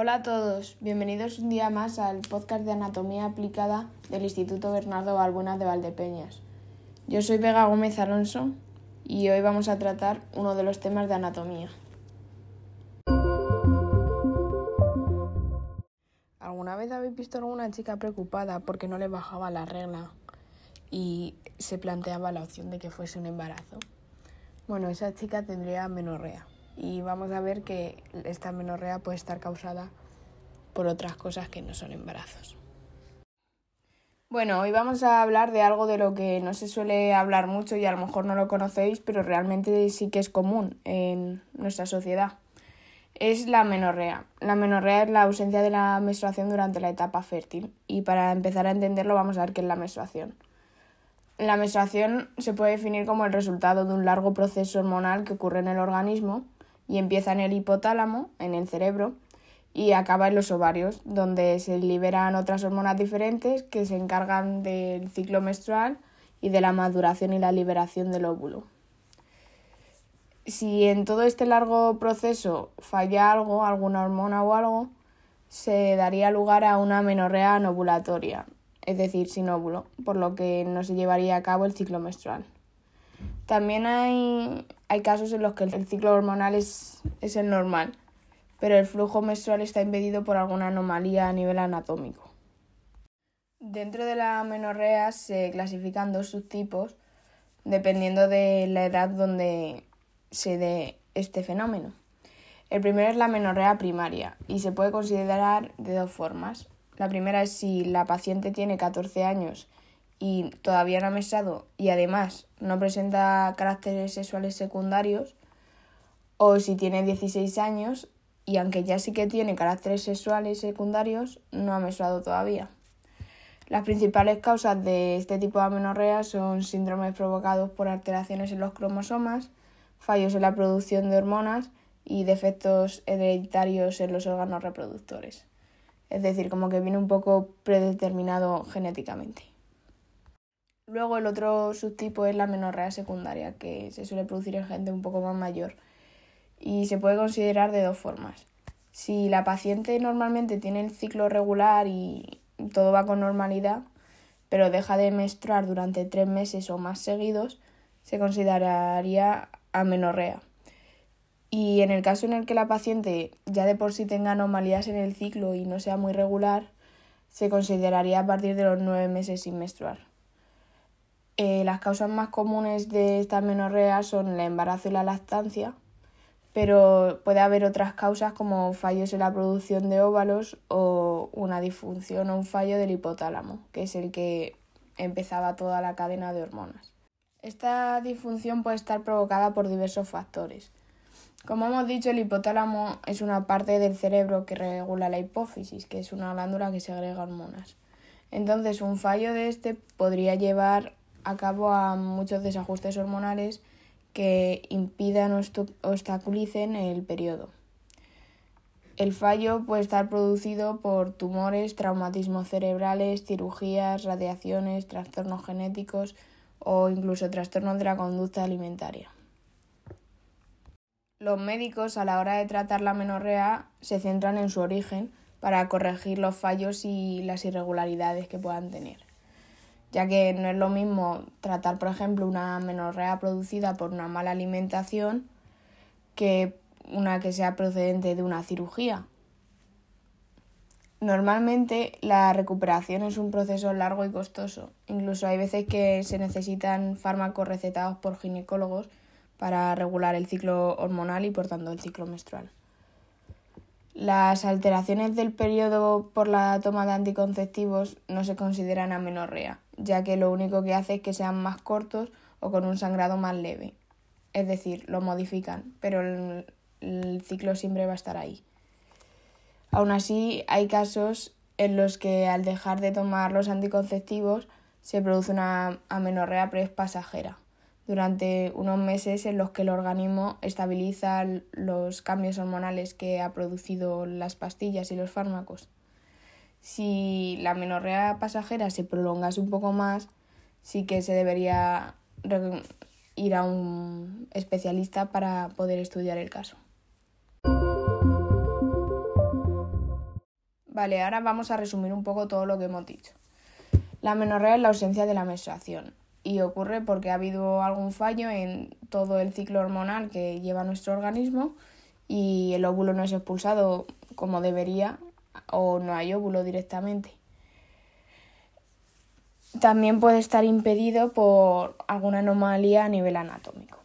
Hola a todos, bienvenidos un día más al podcast de Anatomía Aplicada del Instituto Bernardo Balbuena de Valdepeñas. Yo soy Vega Gómez Alonso y hoy vamos a tratar uno de los temas de anatomía. ¿Alguna vez habéis visto a alguna chica preocupada porque no le bajaba la regla y se planteaba la opción de que fuese un embarazo? Bueno, esa chica tendría menorrea y vamos a ver que esta menorrea puede estar causada por otras cosas que no son embarazos. Bueno, hoy vamos a hablar de algo de lo que no se suele hablar mucho y a lo mejor no lo conocéis, pero realmente sí que es común en nuestra sociedad. Es la menorrea. La menorrea es la ausencia de la menstruación durante la etapa fértil y para empezar a entenderlo vamos a ver qué es la menstruación. La menstruación se puede definir como el resultado de un largo proceso hormonal que ocurre en el organismo y empieza en el hipotálamo, en el cerebro, y acaba en los ovarios, donde se liberan otras hormonas diferentes que se encargan del ciclo menstrual y de la maduración y la liberación del óvulo. Si en todo este largo proceso falla algo, alguna hormona o algo, se daría lugar a una menorrea ovulatoria, es decir, sin óvulo, por lo que no se llevaría a cabo el ciclo menstrual. También hay, hay casos en los que el ciclo hormonal es, es el normal, pero el flujo menstrual está impedido por alguna anomalía a nivel anatómico. Dentro de la menorrea se clasifican dos subtipos dependiendo de la edad donde se dé este fenómeno. El primero es la menorrea primaria y se puede considerar de dos formas. La primera es si la paciente tiene 14 años y todavía no ha menstruado y además no presenta caracteres sexuales secundarios, o si tiene 16 años y aunque ya sí que tiene caracteres sexuales secundarios, no ha menstruado todavía. Las principales causas de este tipo de amenorrea son síndromes provocados por alteraciones en los cromosomas, fallos en la producción de hormonas y defectos hereditarios en los órganos reproductores. Es decir, como que viene un poco predeterminado genéticamente. Luego el otro subtipo es la menorrea secundaria, que se suele producir en gente un poco más mayor y se puede considerar de dos formas. Si la paciente normalmente tiene el ciclo regular y todo va con normalidad, pero deja de menstruar durante tres meses o más seguidos, se consideraría amenorrea. Y en el caso en el que la paciente ya de por sí tenga anomalías en el ciclo y no sea muy regular, se consideraría a partir de los nueve meses sin menstruar. Eh, las causas más comunes de esta menorrea son el embarazo y la lactancia, pero puede haber otras causas como fallos en la producción de óvalos o una disfunción o un fallo del hipotálamo, que es el que empezaba toda la cadena de hormonas. Esta disfunción puede estar provocada por diversos factores. Como hemos dicho, el hipotálamo es una parte del cerebro que regula la hipófisis, que es una glándula que segrega hormonas. Entonces, un fallo de este podría llevar a cabo a muchos desajustes hormonales que impidan o obstaculicen el periodo. El fallo puede estar producido por tumores, traumatismos cerebrales, cirugías, radiaciones, trastornos genéticos o incluso trastornos de la conducta alimentaria. Los médicos a la hora de tratar la menorrea se centran en su origen para corregir los fallos y las irregularidades que puedan tener ya que no es lo mismo tratar, por ejemplo, una menorrea producida por una mala alimentación que una que sea procedente de una cirugía. Normalmente la recuperación es un proceso largo y costoso. Incluso hay veces que se necesitan fármacos recetados por ginecólogos para regular el ciclo hormonal y por tanto el ciclo menstrual. Las alteraciones del periodo por la toma de anticonceptivos no se consideran amenorrea, ya que lo único que hace es que sean más cortos o con un sangrado más leve. Es decir, lo modifican, pero el, ciclo siempre va a estar ahí. Aún así, hay casos en los que al dejar de tomar los anticonceptivos se produce una amenorrea prepasajera durante unos meses en los que el organismo estabiliza los cambios hormonales que ha producido las pastillas y los fármacos. Si la menorrea pasajera se prolongase un poco más, sí que se debería ir a un especialista para poder estudiar el caso. Vale, ahora vamos a resumir un poco todo lo que hemos dicho. La menorrea es la ausencia de la menstruación y ocurre porque ha habido algún fallo en todo el ciclo hormonal que lleva nuestro organismo y el óvulo no es expulsado como debería o no hay óvulo directamente. También puede estar impedido por alguna anomalía a nivel anatómico.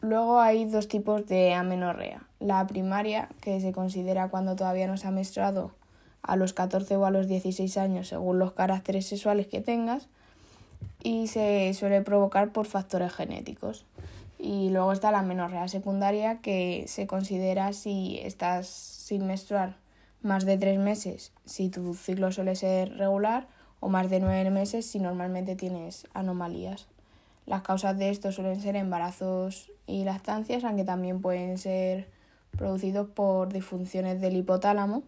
Luego hay dos tipos de amenorrea. La primaria, que se considera cuando todavía no se ha menstruado a los 14 o a los 16 años según los caracteres sexuales que tengas y se suele provocar por factores genéticos. Y luego está la amenorrea secundaria que se considera si estás sin menstruar más de tres meses si tu ciclo suele ser regular o más de nueve meses si normalmente tienes anomalías. Las causas de esto suelen ser embarazos y lactancias, aunque también pueden ser producidos por disfunciones del hipotálamo,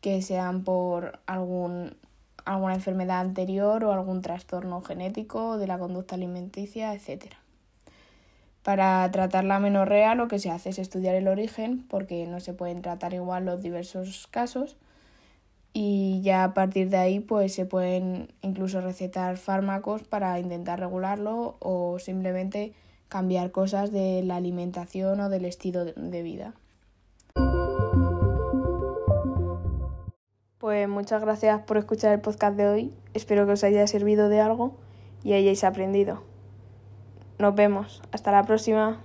que sean por algún, alguna enfermedad anterior o algún trastorno genético de la conducta alimenticia, etc. Para tratar la menorrea lo que se hace es estudiar el origen, porque no se pueden tratar igual los diversos casos, y ya a partir de ahí pues se pueden incluso recetar fármacos para intentar regularlo o simplemente cambiar cosas de la alimentación o del estilo de vida. Pues muchas gracias por escuchar el podcast de hoy. Espero que os haya servido de algo y hayáis aprendido. Nos vemos. Hasta la próxima.